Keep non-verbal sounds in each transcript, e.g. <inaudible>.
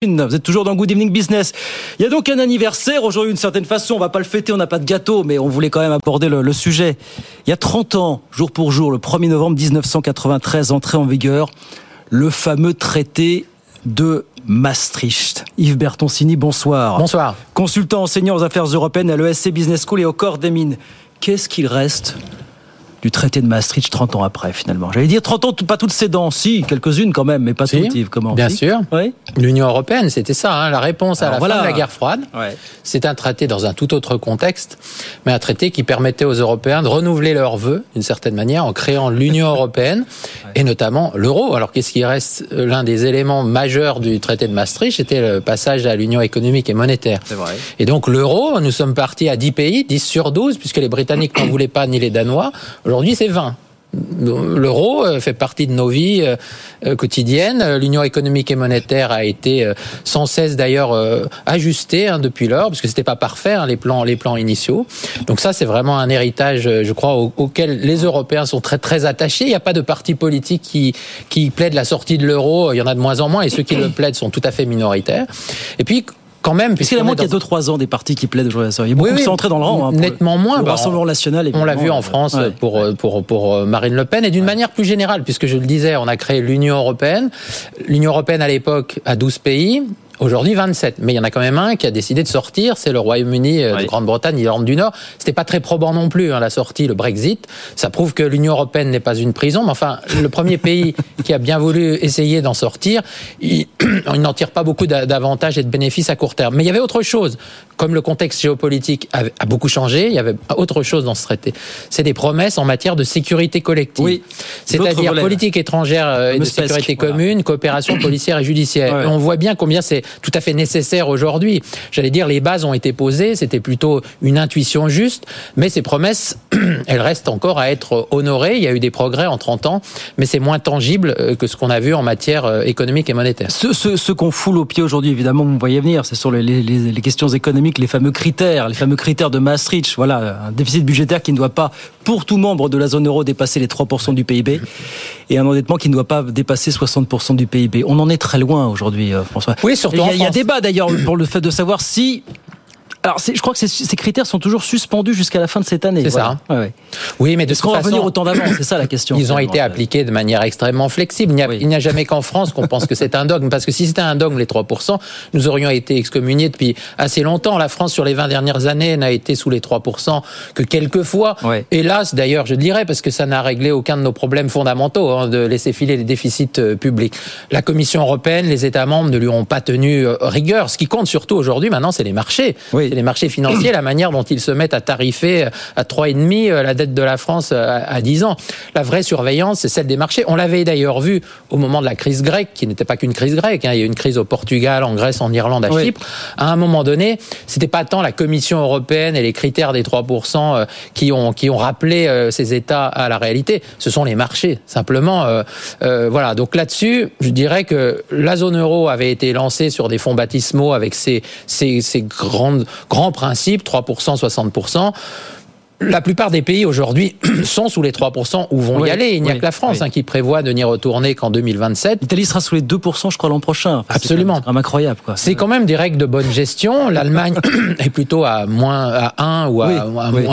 Vous êtes toujours dans Good Evening Business. Il y a donc un anniversaire aujourd'hui d'une certaine façon. On va pas le fêter, on n'a pas de gâteau, mais on voulait quand même aborder le, le, sujet. Il y a 30 ans, jour pour jour, le 1er novembre 1993, entré en vigueur le fameux traité de Maastricht. Yves Bertoncini, bonsoir. Bonsoir. Consultant enseignant aux affaires européennes à l'ESC Business School et au corps des mines. Qu'est-ce qu'il reste? Du traité de Maastricht 30 ans après finalement. J'allais dire 30 ans, pas toutes ses dents, si, quelques-unes quand même, mais pas si, toutes, Yves. Comment Bien sûr. Oui. L'Union européenne, c'était ça, hein, la réponse à la voilà. fin de la guerre froide. Ouais. C'est un traité dans un tout autre contexte, mais un traité qui permettait aux Européens de renouveler leurs vœux, d'une certaine manière, en créant l'Union européenne <laughs> ouais. et notamment l'euro. Alors qu'est-ce qui reste? L'un des éléments majeurs du traité de Maastricht C'était le passage à l'Union économique et monétaire. Vrai. Et donc l'euro, nous sommes partis à 10 pays, 10 sur 12, puisque les Britanniques n'en voulaient pas ni les Danois. Aujourd'hui, c'est 20. L'euro euh, fait partie de nos vies euh, quotidiennes. L'Union économique et monétaire a été euh, sans cesse d'ailleurs ajustée hein, depuis lors, parce que c'était pas parfait hein, les plans, les plans initiaux. Donc ça, c'est vraiment un héritage, je crois, au, auquel les Européens sont très très attachés. Il n'y a pas de parti politique qui qui plaide la sortie de l'euro. Il y en a de moins en moins, et ceux qui le plaident sont tout à fait minoritaires. Et puis quand même. Parce qu'il y a moins qu'il y a 2-3 ans des partis qui plaident aujourd'hui. Il y a beaucoup oui, oui, qui sont entrés dans le rang. Hein, nettement le, moins. Le Rassemblement national. On l'a vu en France ouais, pour, ouais. pour, pour, Marine Le Pen et d'une ouais. manière plus générale, puisque je le disais, on a créé l'Union européenne. L'Union européenne à l'époque a 12 pays. Aujourd'hui, 27. Mais il y en a quand même un qui a décidé de sortir, c'est le Royaume-Uni euh, de Grande-Bretagne, l'Irlande du Nord. C'était pas très probant non plus, hein, la sortie, le Brexit. Ça prouve que l'Union européenne n'est pas une prison. Mais enfin, le premier pays <laughs> qui a bien voulu essayer d'en sortir, il, <clears throat> il n'en tire pas beaucoup d'avantages et de bénéfices à court terme. Mais il y avait autre chose. Comme le contexte géopolitique a, a beaucoup changé, il y avait autre chose dans ce traité. C'est des promesses en matière de sécurité collective. Oui, C'est-à-dire politique étrangère et de sécurité voilà. commune, coopération <clears throat> policière et judiciaire. Ouais. Et on voit bien combien c'est tout à fait nécessaire aujourd'hui. J'allais dire, les bases ont été posées, c'était plutôt une intuition juste, mais ces promesses, <clears throat> elles restent encore à être honorées. Il y a eu des progrès en 30 ans, mais c'est moins tangible euh, que ce qu'on a vu en matière économique et monétaire. Ce, ce, ce qu'on foule au pied aujourd'hui, évidemment, vous voyez venir, c'est sur les, les, les, questions économiques, les fameux critères, les fameux critères de Maastricht. Voilà, un déficit budgétaire qui ne doit pas, pour tout membre de la zone euro, dépasser les 3% du PIB et un endettement qui ne doit pas dépasser 60% du PIB. On en est très loin aujourd'hui, euh, François. Oui, surtout il y a débat d'ailleurs pour le fait de savoir si alors, je crois que ces critères sont toujours suspendus jusqu'à la fin de cette année. C'est voilà. ça. Ouais, ouais. Oui, mais de Est-ce qu'on va revenir au temps d'avant C'est ça la question. Ils ont été appliqués de manière extrêmement flexible. Il n'y a, oui. a, jamais qu'en France qu'on pense que c'est un dogme. Parce que si c'était un dogme, les 3%, nous aurions été excommuniés depuis assez longtemps. La France, sur les 20 dernières années, n'a été sous les 3% que quelques fois. Ouais. Hélas, d'ailleurs, je dirais, parce que ça n'a réglé aucun de nos problèmes fondamentaux hein, de laisser filer les déficits euh, publics. La Commission européenne, les États membres ne lui ont pas tenu euh, rigueur. Ce qui compte surtout aujourd'hui, maintenant, c'est les marchés. Oui. Les marchés financiers la manière dont ils se mettent à tarifer à 3,5 la dette de la France à 10 ans. La vraie surveillance, c'est celle des marchés. On l'avait d'ailleurs vu au moment de la crise grecque, qui n'était pas qu'une crise grecque. Hein. Il y a eu une crise au Portugal, en Grèce, en Irlande, à oui. Chypre. À un moment donné, c'était pas tant la Commission européenne et les critères des 3% qui ont, qui ont rappelé ces États à la réalité. Ce sont les marchés, simplement. Euh, euh, voilà. Donc là-dessus, je dirais que la zone euro avait été lancée sur des fonds baptismaux avec ces, ces, ces grandes, grands principes 3%, 60%. La plupart des pays aujourd'hui <clears throat> sont sous les 3% ou vont oui, y aller. Il n'y a oui, que la France oui. hein, qui prévoit de n'y retourner qu'en 2027. L'Italie sera sous les 2%, je crois, l'an prochain. Enfin, Absolument. C'est quand même incroyable. quoi. C'est quand même des règles de bonne gestion. L'Allemagne <clears throat> est plutôt à moins à 1 ou à,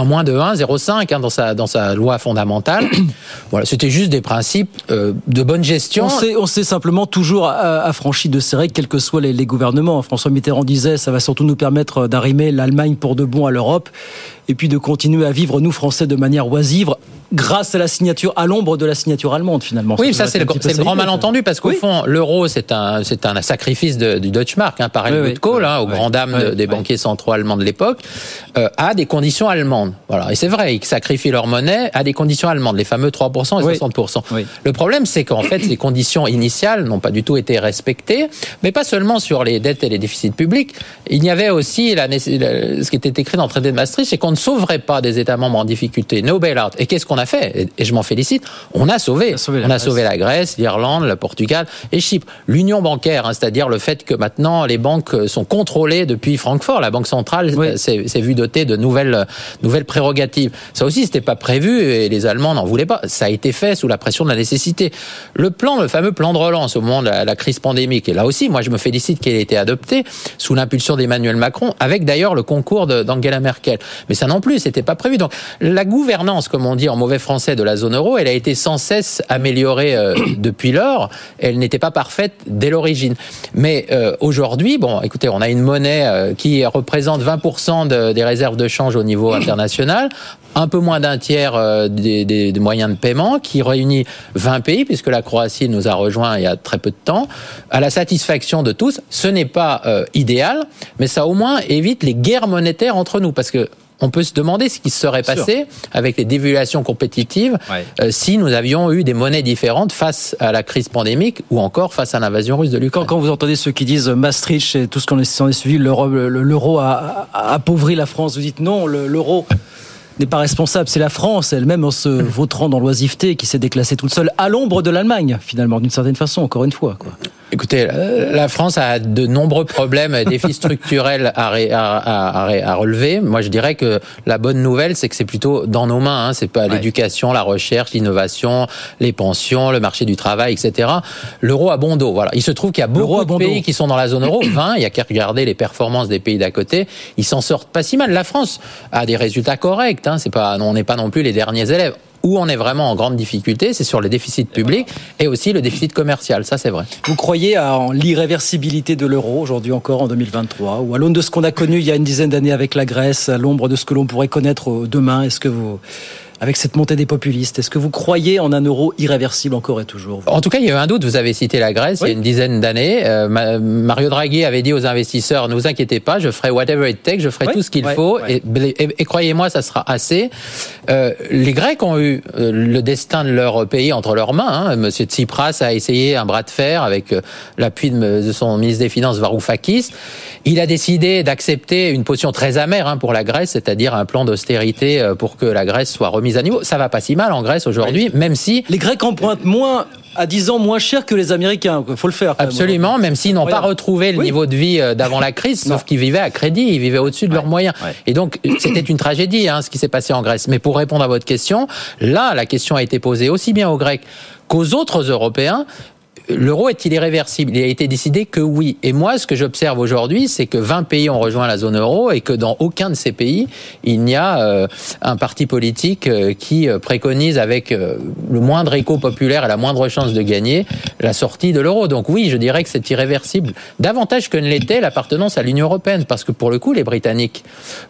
moins de 1, 0,5 hein, dans, sa, dans sa loi fondamentale. <clears throat> voilà, c'était juste des principes euh, de bonne gestion. On s'est, on s'est simplement toujours affranchi de ces règles, quels que soient les, les gouvernements. François Mitterrand disait ça va surtout nous permettre d'arrimer l'Allemagne pour de bon à l'Europe et puis de continuer à vivre, nous, Français, de manière oisive, grâce à la signature, à l'ombre de la signature allemande, finalement. Oui, ça, c'est le, c'est le grand malentendu, parce qu'au oui. fond, l'euro, c'est un, c'est un sacrifice de, du Deutschmark, hein, par Helmut oui, Kohl, oui, hein, aux grandes dames de, des banquiers centraux allemands de l'époque, euh, à des conditions allemandes. Voilà. Et c'est vrai, ils sacrifient leur monnaie à des conditions allemandes, les fameux 3% et 60%. Le problème, c'est qu'en fait, les conditions initiales n'ont pas du tout été respectées, mais pas seulement sur les dettes et les déficits publics. Il y avait aussi la, ce qui était écrit dans le traité de Maastricht, c'est qu'on ne sauverait pas des États membres en difficulté, no bailout. Et qu'est-ce qu'on a fait, et je m'en félicite, on a sauvé. On a sauvé la, Grèce, l'Irlande, le Portugal et Chypre. L'union bancaire, hein, c'est-à-dire le fait que maintenant les banques sont contrôlées depuis Francfort, la Banque centrale s'est vue dotée de nouvelles, nouvelles prérogatives. Ça aussi, c'était pas prévu et les Allemands n'en voulaient pas. Ça a été fait sous la pression de la nécessité. Le plan, le fameux plan de relance au moment de la, crise pandémique, et là aussi, moi je me félicite qu'il ait été adopté sous l'impulsion d'Emmanuel Macron, avec d'ailleurs le concours d'Angela Merkel. Mais ça non plus, c'était pas prévu. Donc la gouvernance, comme on dit en mauvais français, de la zone euro, elle a été sans cesse améliorée euh, <clears throat> depuis lors. Elle n'était pas parfaite dès l'origine. Mais euh, aujourd'hui, bon, écoutez, on a une monnaie euh, qui représente 20% des réserves de change au niveau <clears throat> international, un peu moins d'un tiers des, des, moyens de paiement, qui réunit 20 pays, puisque la Croatie nous a rejoint il y a très peu de temps, à la satisfaction de tous. Ce n'est pas idéal, mais ça au moins évite les guerres monétaires entre nous, parce que on peut se demander ce qui serait passé avec les dévaluations compétitives euh, si nous avions eu des monnaies différentes face à la crise pandémique ou encore face à l'invasion russe de l'Ukraine. Quand, vous entendez ceux qui disent Maastricht et tout ce qu'on est suivi, l'euro a, appauvri la France, vous dites non, l'euro n'est pas responsable, c'est la France elle-même en se vautrant dans l'oisiveté qui s'est déclassée toute seule à l'ombre de l'Allemagne finalement d'une certaine façon encore une fois. Quoi. Écoutez, la France a de nombreux problèmes, défis <laughs> structurels à, à, à, à, relever. Moi, je dirais que la bonne nouvelle, c'est que c'est plutôt dans nos mains. Hein. C'est pas l'éducation, la recherche, l'innovation, les pensions, le marché du travail, etc. L'euro a bon dos. Voilà. Il se trouve qu'il y a beaucoup de pays qui sont dans la zone euro, <clears throat> 20. Il y a qu'à regarder les performances des pays d'à côté. Ils s'en sortent pas si mal. La France a des résultats corrects. Hein. C'est pas, on n'est pas non plus les derniers élèves. Où on est vraiment en grande difficulté, c'est sur le déficit public et aussi le déficit commercial. Ça, c'est vrai. Vous croyez en l'irréversibilité de l'euro aujourd'hui encore en 2023 ou à l'aune de ce qu'on a connu il y a une dizaine d'années avec la Grèce, à l'ombre de ce que l'on pourrait connaître demain? Est-ce que vous avec cette montée des populistes Est-ce que vous croyez en un euro irréversible encore et toujours En tout cas, il y a eu un doute. Vous avez cité la Grèce il y a une dizaine d'années. Euh, Mario Draghi avait dit aux investisseurs ne vous inquiétez pas, je ferai whatever it takes, je ferai tout ce qu'il faut. Et, et, croyez-moi, ça sera assez. Euh, les Grecs ont eu euh, le destin de leur pays entre leurs mains. Hein. Monsieur Tsipras a essayé un bras de fer avec l'appui de, son ministre des Finances Varoufakis. Il a décidé d'accepter une position très amère hein, pour la Grèce, c'est-à-dire un plan d'austérité pour que la Grèce soit remise à niveau. Ça va pas si mal en Grèce aujourd'hui, même si... Les Grecs empruntent moins à 10 ans moins cher que les Américains. Il faut le faire. Absolument, même s'ils n'ont pas retrouvé le niveau de vie euh, d'avant la crise, sauf qu'ils vivaient à crédit, ils vivaient au-dessus de leurs moyens. Et donc, c'était une tragédie, hein, ce qui s'est passé en Grèce. Mais pour répondre à votre question, là, la question a été posée aussi bien aux Grecs qu'aux autres Européens l'euro est-il irréversible Il a été décidé que oui. Et moi, ce que j'observe aujourd'hui, c'est que 20 pays ont rejoint la zone euro et que dans aucun de ces pays, il n'y a euh, un parti politique euh, qui euh, préconise avec le moindre écho populaire et la moindre chance de gagner la sortie de l'euro. Donc oui, je dirais que c'est irréversible. Davantage que ne l'était l'appartenance à l'Union européenne, parce que pour le coup, les Britanniques,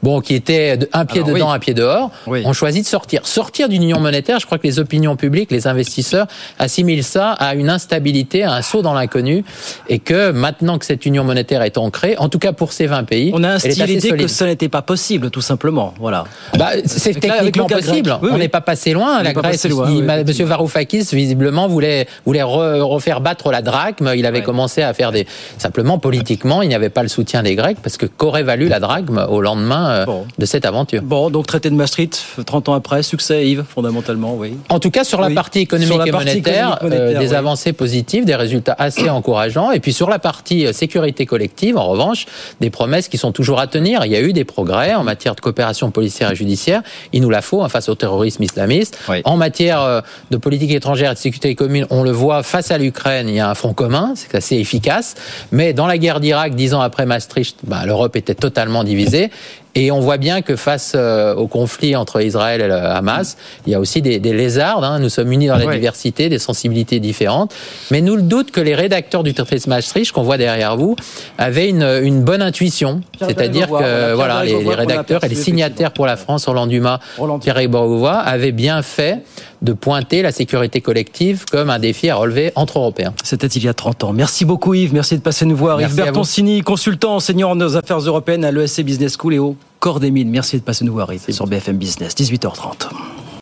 bon, qui étaient un pied dedans, un pied dehors, ont choisi de sortir. Sortir d'une union monétaire, je crois que les opinions publiques, les investisseurs assimilent ça à une instabilité un saut dans l'inconnu, et que maintenant que cette union monétaire est ancrée, en tout cas pour ces 20 pays, on a instillé l'idée que ce n'était pas possible, tout simplement. Voilà. Bah, c'est techniquement possible. on n'est pas passé loin. la Grèce, Monsieur Varoufakis visiblement voulait voulait refaire battre la drachme. Il avait commencé à faire des simplement politiquement, il n'y avait pas le soutien des Grecs parce que qu'aurait valu la drachme au lendemain euh, de cette aventure? Bon, donc traité de Maastricht, 30 ans après, succès Yves, fondamentalement, oui. En tout cas sur la partie économique et monétaire, euh, des avancées positives des résultats assez encourageants. Et puis sur la partie euh, sécurité collective, en revanche, des promesses qui sont toujours à tenir. Il y a eu des progrès en matière de coopération policière et judiciaire. Il nous la faut hein, face au terrorisme islamiste. En matière euh, de politique étrangère et de sécurité commune, on le voit face à l'Ukraine, il y a un front commun, c'est assez efficace. Mais dans la guerre d'Irak, dix ans après Maastricht, bah, l'Europe était totalement divisée. Et on voit bien que face euh, au conflit entre Israël et le Hamas, il y a aussi des, des lézards. Hein. Nous sommes unis dans la diversité, des sensibilités différentes. Mais nous le doute que les rédacteurs du traité de Maastricht, qu'on voit derrière vous, avaient une, une bonne intuition. C'est-à-dire que voilà, les, les, rédacteurs et les signataires pour la France, Roland Dumas, Pierre Bourgois, avaient bien fait de pointer la sécurité collective comme un défi à relever entre Européens. C'était il y a 30 ans. Merci beaucoup Yves, merci de passer nous voir. Yves Bertoncini, consultant enseignant en affaires européennes à l'ESC Business School et au Corps des Mines. Merci de passer nous voir Yves sur BFM Business, 18h30.